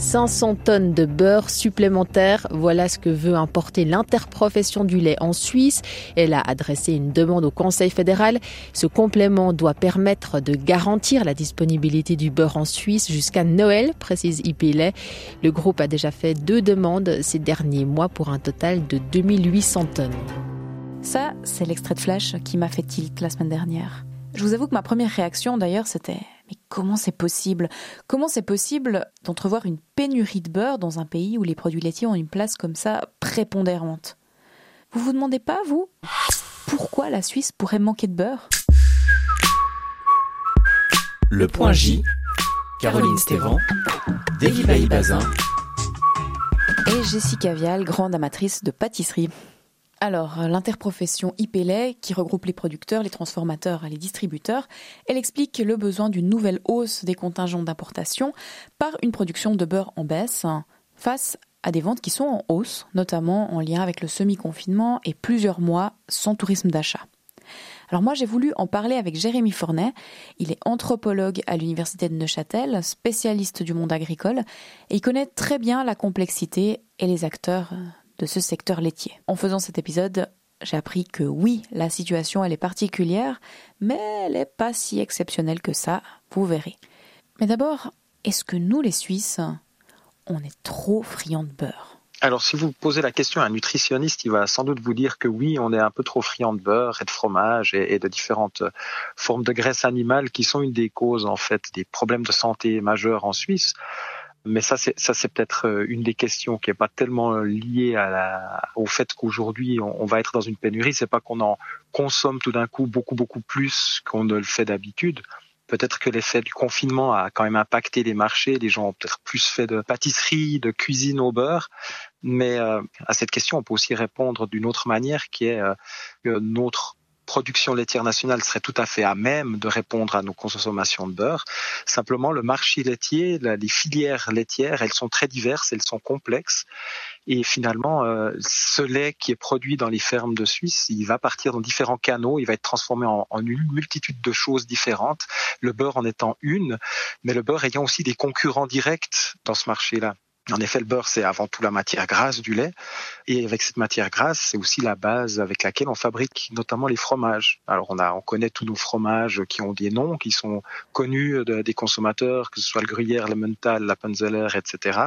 500 tonnes de beurre supplémentaire, voilà ce que veut importer l'interprofession du lait en Suisse. Elle a adressé une demande au Conseil fédéral. Ce complément doit permettre de garantir la disponibilité du beurre en Suisse jusqu'à Noël, précise IPLA. Le groupe a déjà fait deux demandes ces derniers mois pour un total de 2800 tonnes. Ça, c'est l'extrait de Flash qui m'a fait tilt la semaine dernière. Je vous avoue que ma première réaction d'ailleurs c'était mais comment c'est possible? Comment c'est possible d'entrevoir une pénurie de beurre dans un pays où les produits laitiers ont une place comme ça prépondérante? Vous vous demandez pas, vous Pourquoi la Suisse pourrait manquer de beurre? Le point J, Caroline Stévan, David Bazin. Et Jessica Vial, grande amatrice de pâtisserie. Alors, l'interprofession IPLA, qui regroupe les producteurs, les transformateurs et les distributeurs, elle explique le besoin d'une nouvelle hausse des contingents d'importation par une production de beurre en baisse face à des ventes qui sont en hausse, notamment en lien avec le semi-confinement et plusieurs mois sans tourisme d'achat. Alors moi j'ai voulu en parler avec Jérémy Fornet, il est anthropologue à l'université de Neuchâtel, spécialiste du monde agricole, et il connaît très bien la complexité et les acteurs de ce secteur laitier. En faisant cet épisode, j'ai appris que oui, la situation elle est particulière, mais elle n'est pas si exceptionnelle que ça, vous verrez. Mais d'abord, est-ce que nous les Suisses, on est trop friands de beurre? Alors, si vous posez la question à un nutritionniste, il va sans doute vous dire que oui, on est un peu trop friand de beurre et de fromage et, de différentes formes de graisse animale qui sont une des causes, en fait, des problèmes de santé majeurs en Suisse. Mais ça, c'est ça, c'est peut-être euh, une des questions qui est pas tellement euh, liée à la, au fait qu'aujourd'hui on, va être dans une pénurie. C'est pas qu'on en consomme tout d'un coup beaucoup beaucoup plus qu'on ne le fait d'habitude. Peut-être que l'effet du confinement a quand même impacté les marchés. Les gens ont peut-être plus fait de pâtisserie, de cuisine au beurre. Mais euh, à cette question, on peut aussi répondre d'une autre manière, qui est que notre production laitière nationale serait tout à fait à même de répondre à nos consommations de beurre. Simplement, le marché laitier, les filières laitières, elles sont très diverses, elles sont complexes. Et finalement, euh, ce lait qui est produit dans les fermes de Suisse, il va partir dans différents canaux, il va être transformé en, en, une multitude de choses différentes, le beurre en étant une, mais le beurre ayant aussi des concurrents directs dans ce marché-là. En effet, le beurre, c'est avant tout la matière grasse du lait. Et avec cette matière grasse, c'est aussi la base avec laquelle on fabrique notamment les fromages. Alors, on, connaît tous nos fromages qui ont des noms, qui sont connus des consommateurs, que ce soit le gruyère, le mental, la panzeller, etc.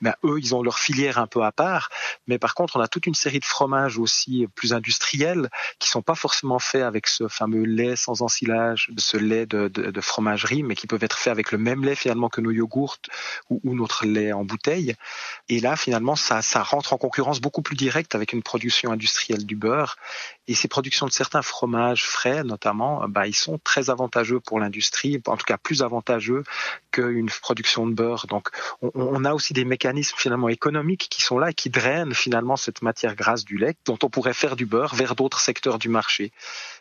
Mais eux, ils ont leur filière un peu à part. Mais par contre, on a toute une série de fromages aussi plus industriels qui sont pas forcément faits avec ce fameux lait sans ensilage, ce lait de, fromagerie, mais qui peuvent être faits avec le même lait finalement que nos yogourts ou, ou notre lait en bouteille et là, finalement, ça, rentre en concurrence beaucoup plus directe avec une production industrielle du beurre. Et ces productions de certains fromages frais, notamment, bah, ils sont très avantageux pour l'industrie, en tout cas plus avantageux qu'une production de beurre. Donc, on, on, a aussi des mécanismes finalement économiques qui sont là et qui drainent finalement cette matière grasse du lait dont on pourrait faire du beurre vers d'autres secteurs du marché.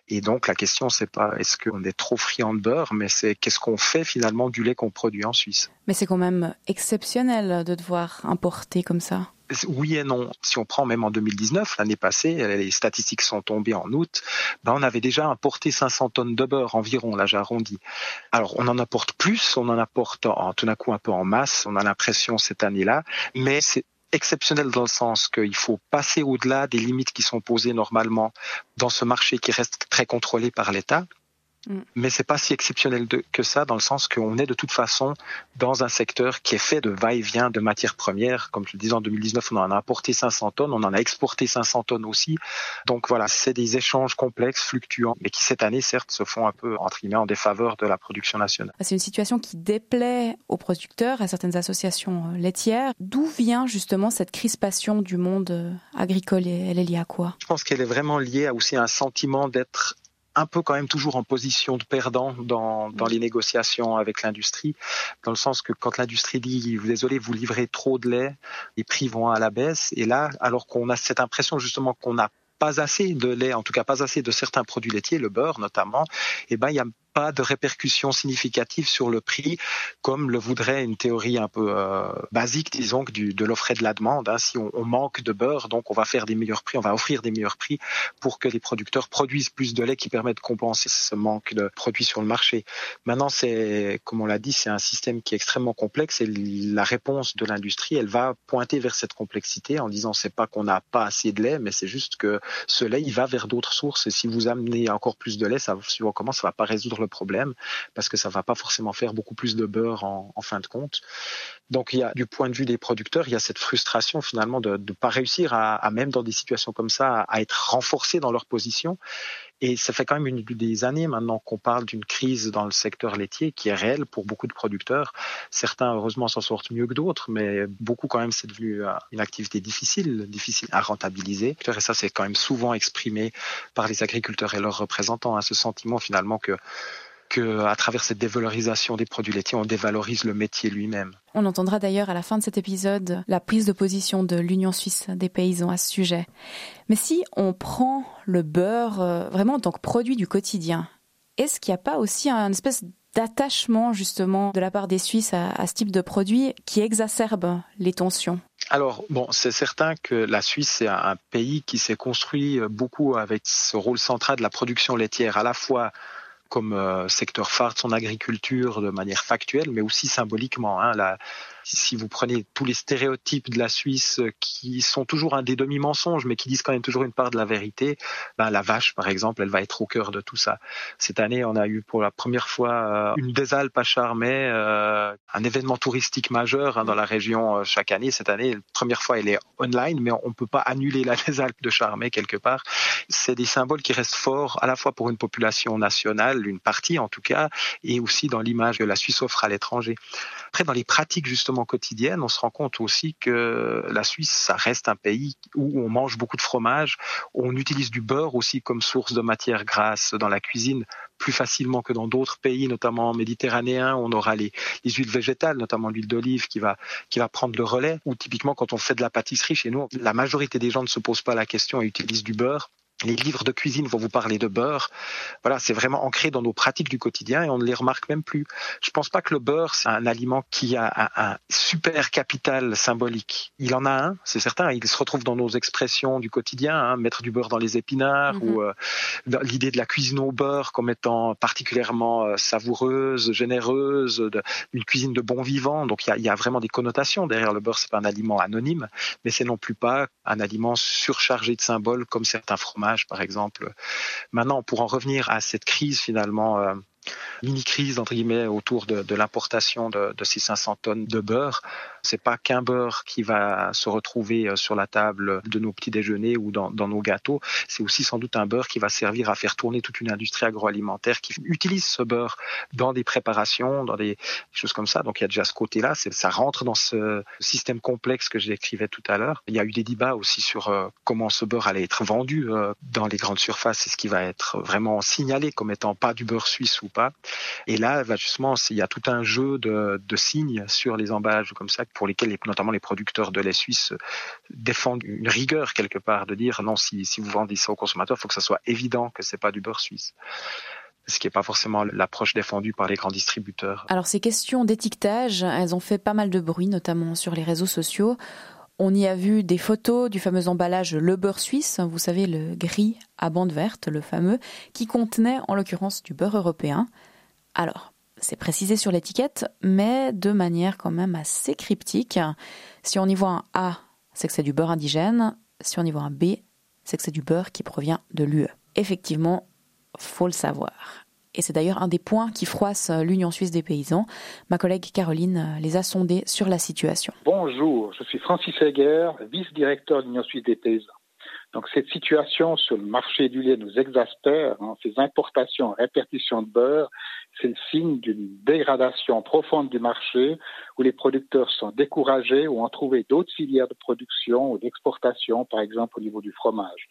Et donc, la question, c'est pas est-ce qu'on est trop friand de beurre, mais c'est qu'est-ce qu'on fait finalement du lait qu'on produit en Suisse? Mais c'est quand même exceptionnel de devoir importer comme ça. Oui et non. Si on prend même en 2019, l'année passée, les statistiques sont tombées en août, ben on avait déjà importé 500 tonnes de beurre environ, là j'arrondis. Alors on en apporte plus, on en apporte en, tout d'un coup un peu en masse, on a l'impression cette année-là, mais c'est exceptionnel dans le sens qu'il faut passer au-delà des limites qui sont posées normalement dans ce marché qui reste très contrôlé par l'État. Mm. Mais c'est pas si exceptionnel que ça dans le sens qu'on est de toute façon dans un secteur qui est fait de va-et-vient de matières premières. Comme je le disais en 2019, on en a apporté 500 tonnes, on en a exporté 500 tonnes aussi. Donc voilà, c'est des échanges complexes, fluctuants, mais qui cette année certes se font un peu entre guillemets en défaveur de la production nationale. C'est une situation qui déplaît aux producteurs, à certaines associations euh, laitières. D'où vient justement cette crispation du monde euh, agricole et elle est liée à quoi? Je pense qu'elle est vraiment liée à aussi un sentiment d'être un peu quand même toujours en position de perdant dans, dans les négociations avec l'industrie, dans le sens que quand l'industrie dit désolé, vous livrez trop de lait, les prix vont à la baisse. Et là, alors qu'on a cette impression justement qu'on n'a pas assez de lait, en tout cas pas assez de certains produits laitiers, le beurre notamment, et eh ben il y a pas de répercussions significatives sur le prix, comme le voudrait une théorie un peu euh, basique, disons, du, de l'offre et de la demande. Hein. Si on, manque de beurre, donc on va faire des meilleurs prix, on va offrir des meilleurs prix pour que les producteurs produisent plus de lait qui permet de compenser ce manque de produits sur le marché. Maintenant, c'est, comme on l'a dit, c'est un système qui est extrêmement complexe et la réponse de l'industrie, elle va pointer vers cette complexité en disant c'est pas qu'on n'a pas assez de lait, mais c'est juste que ce lait, il va vers d'autres sources et si vous amenez encore plus de lait, ça, suivant comment, ça va pas résoudre le problème parce que ça va pas forcément faire beaucoup plus de beurre en, fin de compte. Donc il y a du point de vue des producteurs, il y a cette frustration finalement de ne pas réussir à, à, même dans des situations comme ça, à, être renforcés dans leur position. Et ça fait quand même une, des années maintenant qu'on parle d'une crise dans le secteur laitier qui est réelle pour beaucoup de producteurs. Certains, heureusement, s'en sortent mieux que d'autres, mais beaucoup quand même, c'est devenu euh, une activité difficile, difficile à rentabiliser. Et ça, c'est quand même souvent exprimé par les agriculteurs et leurs représentants, hein, ce sentiment finalement que qu'à travers cette dévalorisation des produits laitiers, on dévalorise le métier lui-même. On entendra d'ailleurs à la fin de cet épisode la prise de position de l'Union suisse des paysans à ce sujet. Mais si on prend le beurre euh, vraiment en tant que produit du quotidien, est-ce qu'il n'y a pas aussi un espèce d'attachement justement de la part des Suisses à, à ce type de produit qui exacerbe les tensions? Alors, bon, c'est certain que la Suisse, c'est un pays qui s'est construit beaucoup avec ce rôle central de la production laitière, à la fois comme euh, secteur phare son agriculture de manière factuelle, mais aussi symboliquement. Hein, si vous prenez tous les stéréotypes de la Suisse qui sont toujours un des demi-mensonges, mais qui disent quand même toujours une part de la vérité, ben, la vache, par exemple, elle va être au cœur de tout ça. Cette année, on a eu pour la première fois euh, une des Alpes à Charmey, euh, un événement touristique majeur hein, dans la région euh, chaque année. Cette année, la première fois, elle est online, mais on ne peut pas annuler la des Alpes de Charmey quelque part. C'est des symboles qui restent forts à la fois pour une population nationale, une partie en tout cas, et aussi dans l'image que la Suisse offre à l'étranger. Après, dans les pratiques justement quotidiennes, on se rend compte aussi que la Suisse, ça reste un pays où on mange beaucoup de fromage, on utilise du beurre aussi comme source de matière grasse dans la cuisine plus facilement que dans d'autres pays, notamment méditerranéens, on aura les, les huiles végétales, notamment l'huile d'olive qui va, qui va prendre le relais, ou typiquement quand on fait de la pâtisserie chez nous, la majorité des gens ne se posent pas la question et utilisent du beurre les livres de cuisine vont vous parler de beurre. Voilà, c'est vraiment ancré dans nos pratiques du quotidien et on ne les remarque même plus. Je pense pas que le beurre, c'est un aliment qui a un, un, super capital symbolique. Il en a un, c'est certain. Il se retrouve dans nos expressions du quotidien, hein, mettre du beurre dans les épinards mm -hmm. ou euh, l'idée de la cuisine au beurre comme étant particulièrement euh, savoureuse, généreuse, de, une cuisine de bon vivant. Donc il y a, y a, vraiment des connotations derrière le beurre. C'est pas un aliment anonyme, mais c'est non plus pas un aliment surchargé de symboles comme certains fromages par exemple. Maintenant, pour en revenir à cette crise finalement euh, mini-crise entre guillemets autour de, l'importation de, ces 500 tonnes de beurre. C'est pas qu'un beurre qui va se retrouver euh, sur la table de nos petits déjeuners ou dans, nos gâteaux. C'est aussi sans doute un beurre qui va servir à faire tourner toute une industrie agroalimentaire qui utilise ce beurre dans des préparations, dans des choses comme ça. Donc il y a déjà ce côté-là. Ça rentre dans ce système complexe que je décrivais tout à l'heure. Il y a eu des débats aussi sur euh, comment ce beurre allait être vendu euh, dans les grandes surfaces et ce qui va être vraiment signalé comme étant pas du beurre suisse ou pas. Et là, bah, justement, il y a tout un jeu de, signes sur les emballages comme ça, pour lesquels notamment les producteurs de lait suisse défendent une rigueur quelque part, de dire non, si, si vous vendez ça aux consommateurs, il faut que ça soit évident que c'est pas du beurre suisse ce qui n'est pas forcément l'approche défendue par les grands distributeurs. Alors ces questions d'étiquetage, elles ont fait pas mal de bruit, notamment sur les réseaux sociaux. On y a vu des photos du fameux emballage Le Beurre Suisse, vous savez, le gris à bande verte, le fameux, qui contenait en l'occurrence du beurre européen. Alors, c'est précisé sur l'étiquette, mais de manière quand même assez cryptique. Si on y voit un A, c'est que c'est du beurre indigène. Si on y voit un B, c'est que c'est du beurre qui provient de l'UE. Effectivement, faut le savoir. Et c'est d'ailleurs un des points qui froisse l'Union suisse des paysans. Ma collègue Caroline les a sondés sur la situation. Bonjour, je suis Francis Heger, vice-directeur de l'Union suisse des paysans. Donc cette situation sur le marché du lait nous exaspère. Hein. Ces importations, répartitions de beurre, c'est le signe d'une dégradation profonde du marché où les producteurs sont découragés ou ont trouvé d'autres filières de production ou d'exportation, par exemple au niveau du fromage.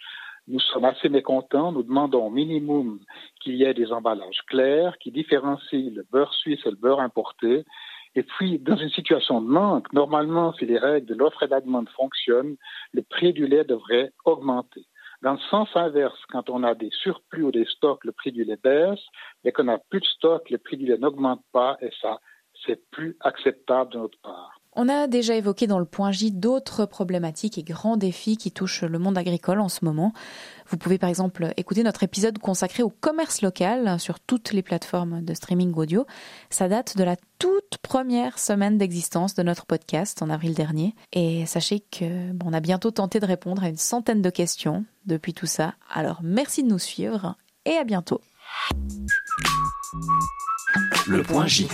Nous sommes assez mécontents. Nous demandons au minimum qu'il y ait des emballages clairs qui différencient le beurre suisse et le beurre importé. Et puis, dans une situation de manque, normalement, si les règles de l'offre et de la demande fonctionnent, le prix du lait devrait augmenter. Dans le sens inverse, quand on a des surplus ou des stocks, le prix du lait baisse, mais qu'on n'a plus de stock, le prix du lait n'augmente pas, et ça, c'est plus acceptable de notre part. On a déjà évoqué dans le point J d'autres problématiques et grands défis qui touchent le monde agricole en ce moment. Vous pouvez par exemple écouter notre épisode consacré au commerce local sur toutes les plateformes de streaming audio. Ça date de la toute première semaine d'existence de notre podcast en avril dernier. Et sachez que on a bientôt tenté de répondre à une centaine de questions depuis tout ça. Alors merci de nous suivre et à bientôt. Le point J.